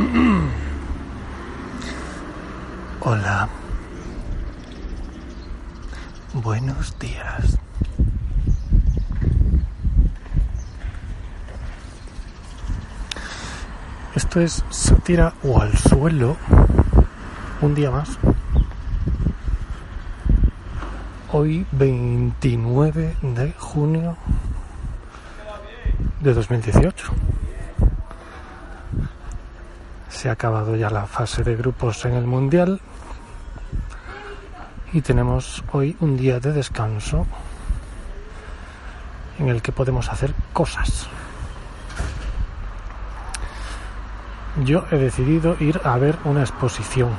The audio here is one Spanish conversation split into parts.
Hola. Buenos días. Esto es sátira o al suelo. Un día más. Hoy 29 de junio de 2018. Se ha acabado ya la fase de grupos en el Mundial y tenemos hoy un día de descanso en el que podemos hacer cosas. Yo he decidido ir a ver una exposición.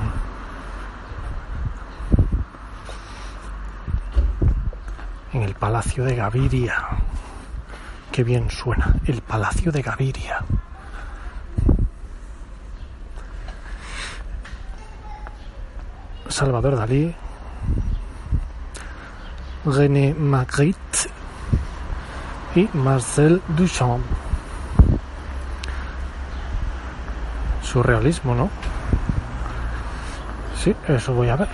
En el Palacio de Gaviria. Qué bien suena, el Palacio de Gaviria. Salvador Dalí, René Magritte y Marcel Duchamp. Surrealismo, ¿no? Sí, eso voy a ver.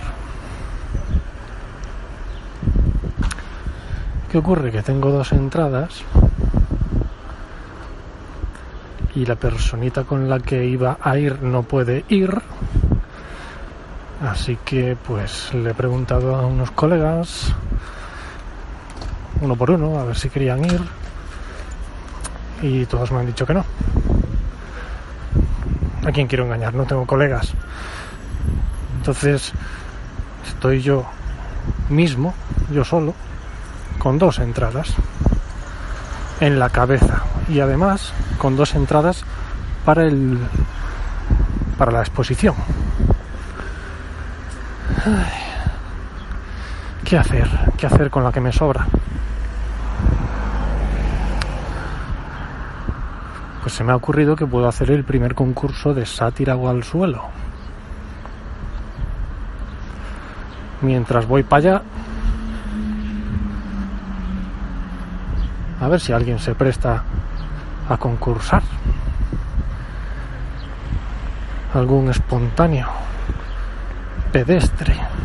¿Qué ocurre? Que tengo dos entradas y la personita con la que iba a ir no puede ir. Así que pues le he preguntado a unos colegas, uno por uno, a ver si querían ir. Y todos me han dicho que no. ¿A quién quiero engañar? No tengo colegas. Entonces estoy yo mismo, yo solo, con dos entradas en la cabeza y además con dos entradas para el para la exposición. ¿Qué hacer? ¿Qué hacer con la que me sobra? Pues se me ha ocurrido que puedo hacer el primer concurso de sátira o al suelo. Mientras voy para allá, a ver si alguien se presta a concursar. Algún espontáneo, pedestre.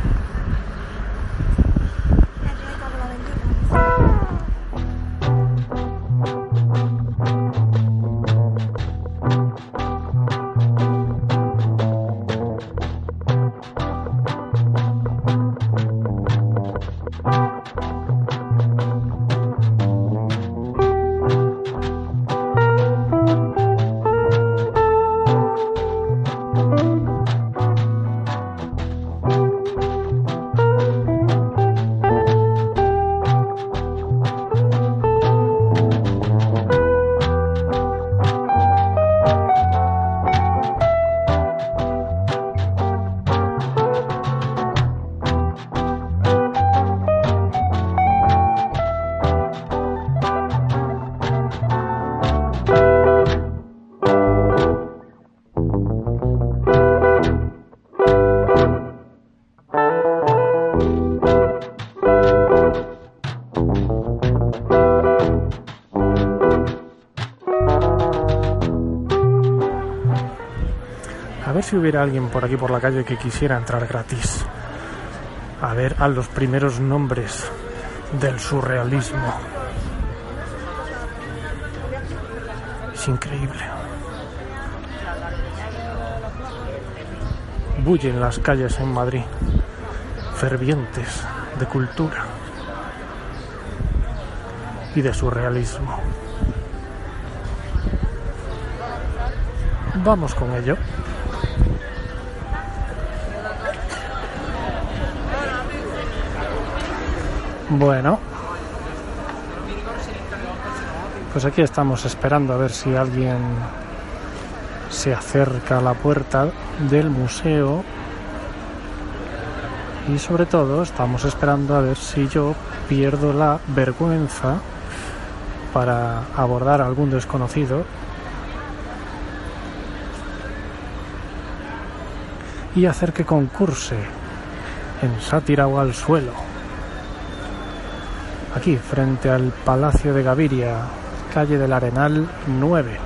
Hubiera alguien por aquí por la calle que quisiera entrar gratis. A ver a los primeros nombres del surrealismo. Es increíble. Bullen las calles en Madrid, fervientes de cultura y de surrealismo. Vamos con ello. Bueno. Pues aquí estamos esperando a ver si alguien se acerca a la puerta del museo y sobre todo estamos esperando a ver si yo pierdo la vergüenza para abordar a algún desconocido y hacer que concurse en sátira o al suelo. Aquí, frente al Palacio de Gaviria, calle del Arenal 9.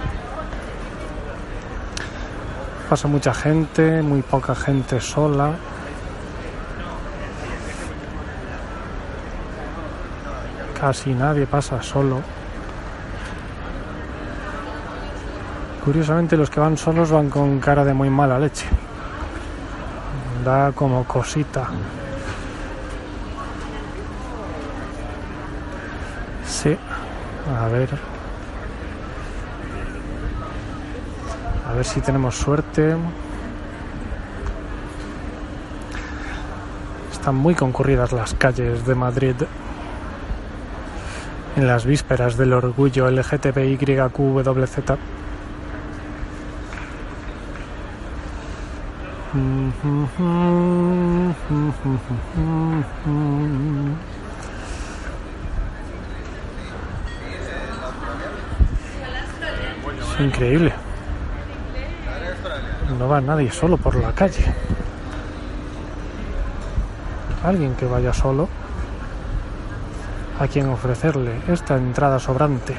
Pasa mucha gente, muy poca gente sola. Casi nadie pasa solo. Curiosamente los que van solos van con cara de muy mala leche da como cosita. Sí, a ver. A ver si tenemos suerte. Están muy concurridas las calles de Madrid en las vísperas del orgullo LGTBIQWZ. Increíble. No va nadie solo por la calle. Alguien que vaya solo a quien ofrecerle esta entrada sobrante.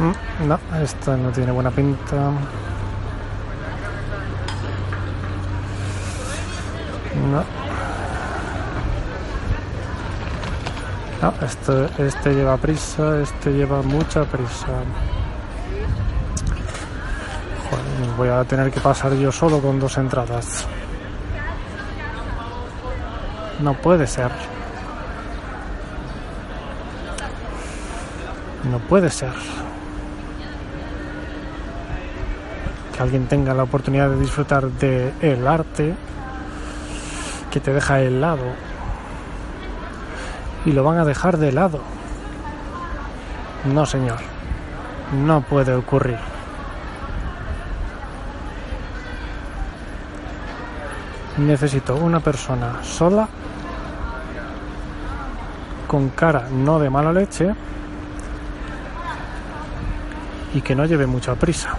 Mm, no, esto no tiene buena pinta. Este, este lleva prisa, este lleva mucha prisa. Voy a tener que pasar yo solo con dos entradas. No puede ser. No puede ser. Que alguien tenga la oportunidad de disfrutar de arte que te deja helado y lo van a dejar de lado. No, señor. No puede ocurrir. Necesito una persona sola, con cara no de mala leche y que no lleve mucha prisa.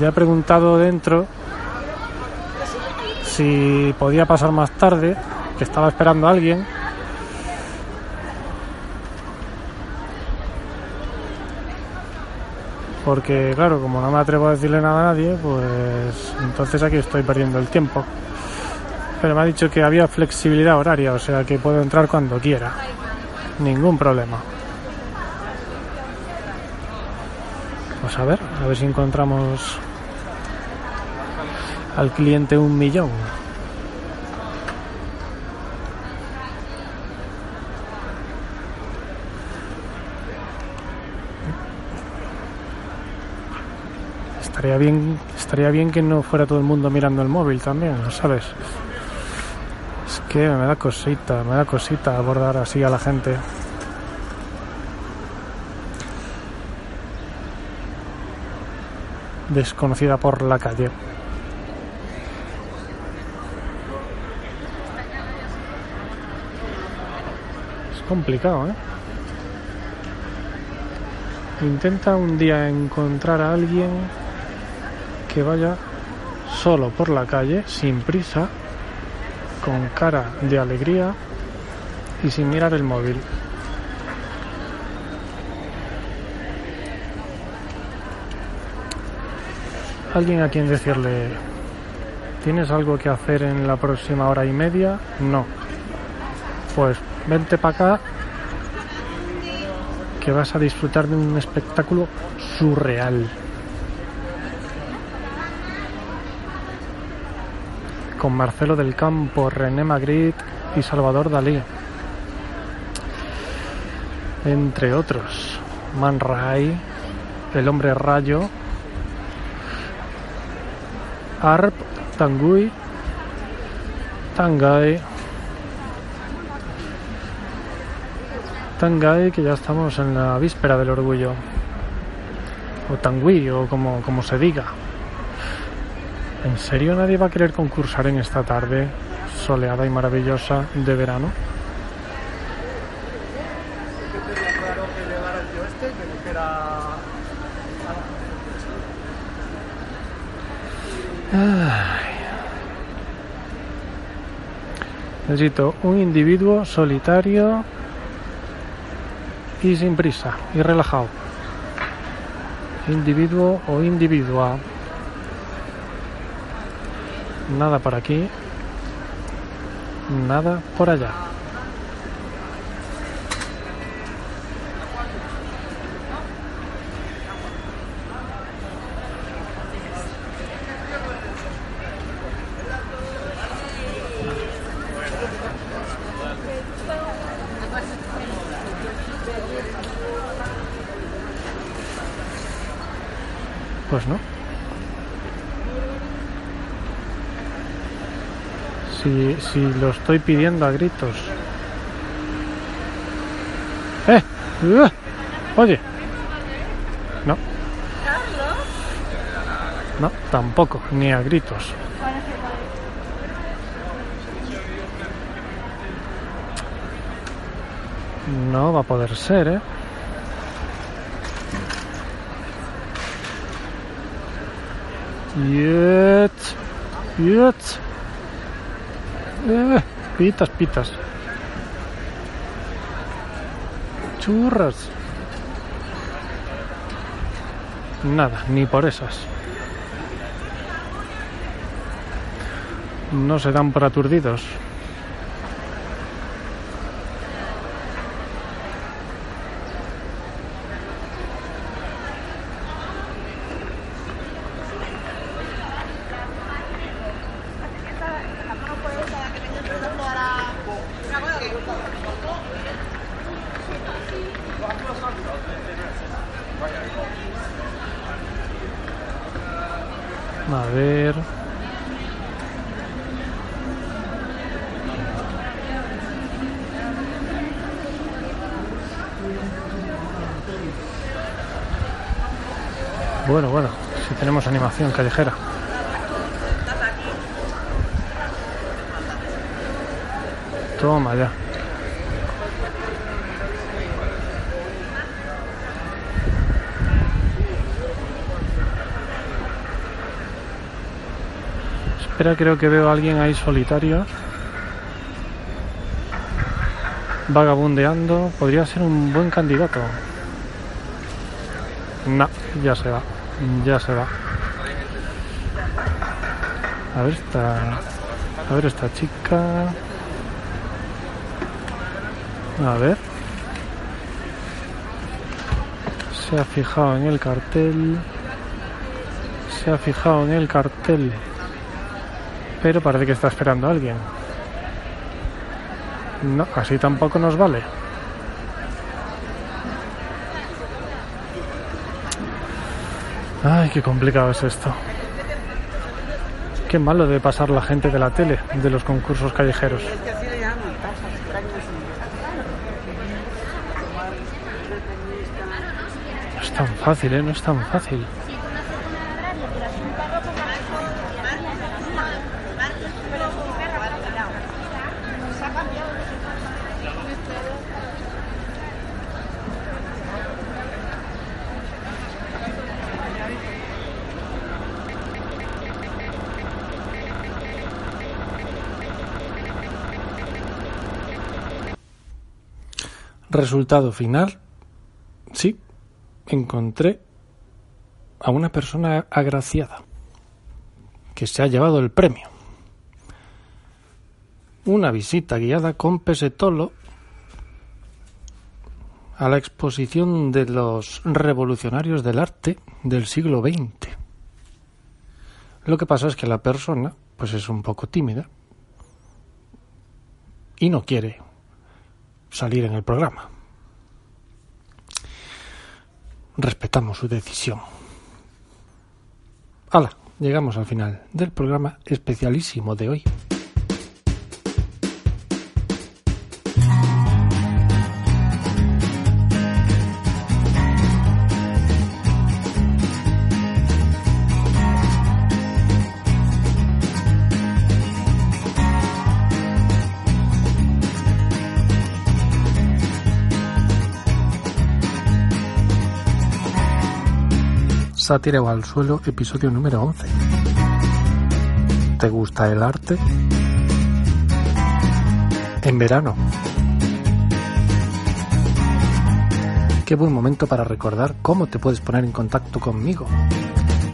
Ya he preguntado dentro si podía pasar más tarde, que estaba esperando a alguien. Porque claro, como no me atrevo a decirle nada a nadie, pues entonces aquí estoy perdiendo el tiempo. Pero me ha dicho que había flexibilidad horaria, o sea que puedo entrar cuando quiera. Ningún problema. Pues a ver, a ver si encontramos al cliente un millón. Estaría bien, estaría bien que no fuera todo el mundo mirando el móvil también, ¿sabes? Es que me da cosita, me da cosita abordar así a la gente. Desconocida por la calle. Complicado, ¿eh? Intenta un día encontrar a alguien que vaya solo por la calle, sin prisa, con cara de alegría y sin mirar el móvil. Alguien a quien decirle, ¿tienes algo que hacer en la próxima hora y media? No. Pues vente para acá que vas a disfrutar de un espectáculo surreal. Con Marcelo del Campo, René Magritte y Salvador Dalí. Entre otros, Man Ray, El Hombre Rayo, Arp, Tangui, Tangay, tan gay que ya estamos en la víspera del orgullo. O tangui, o como, como se diga. ¿En serio nadie va a querer concursar en esta tarde soleada y maravillosa de verano? Necesito un individuo solitario y sin prisa y relajado. Individuo o individua. Nada por aquí. Nada por allá. Pues no. Si, si lo estoy pidiendo a gritos. ¡Eh! ¡Uh! Oye. No. No, tampoco, ni a gritos. No va a poder ser, ¿eh? Yet. Yet. Eh, pitas, pitas. Churras. Nada, ni por esas. No se dan por aturdidos. A ver. Bueno, bueno, si tenemos animación callejera. Toma ya. Espera, creo que veo a alguien ahí solitario. Vagabundeando. Podría ser un buen candidato. No, ya se va. Ya se va. A ver esta. A ver esta chica. A ver. Se ha fijado en el cartel. Se ha fijado en el cartel. Pero parece que está esperando a alguien. No, así tampoco nos vale. Ay, qué complicado es esto. Qué malo de pasar la gente de la tele, de los concursos callejeros. No es tan fácil, ¿eh? No es tan fácil. Resultado final. Sí, encontré a una persona agraciada que se ha llevado el premio. Una visita guiada con Pesetolo a la exposición de los revolucionarios del arte del siglo XX. Lo que pasa es que la persona pues es un poco tímida y no quiere salir en el programa. Respetamos su decisión. Hala, llegamos al final del programa especialísimo de hoy. Sátira o al suelo, episodio número 11. ¿Te gusta el arte? En verano. Qué buen momento para recordar cómo te puedes poner en contacto conmigo.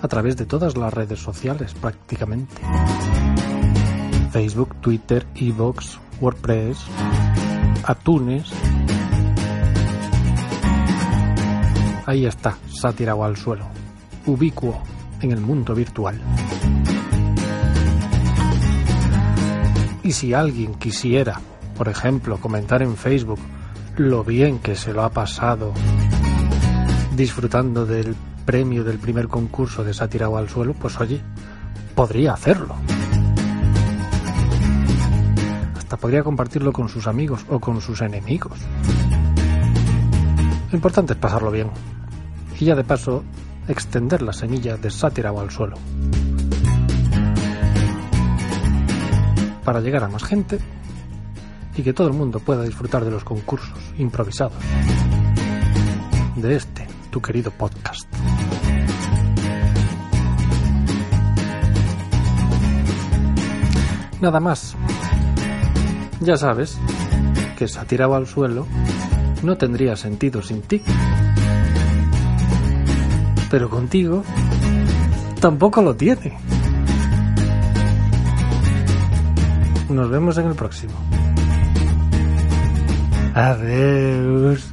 A través de todas las redes sociales prácticamente. Facebook, Twitter, Evox, WordPress, Atunes. Ahí está, sátira o al suelo, ubicuo en el mundo virtual. Y si alguien quisiera, por ejemplo, comentar en Facebook lo bien que se lo ha pasado disfrutando del premio del primer concurso de sátira o al suelo, pues oye, podría hacerlo. Hasta podría compartirlo con sus amigos o con sus enemigos. Lo importante es pasarlo bien. Y ya de paso, extender la semilla de sátira al suelo. Para llegar a más gente y que todo el mundo pueda disfrutar de los concursos improvisados. De este, tu querido podcast. Nada más. Ya sabes que tirado al suelo no tendría sentido sin ti. Pero contigo tampoco lo tiene. Nos vemos en el próximo. Adiós.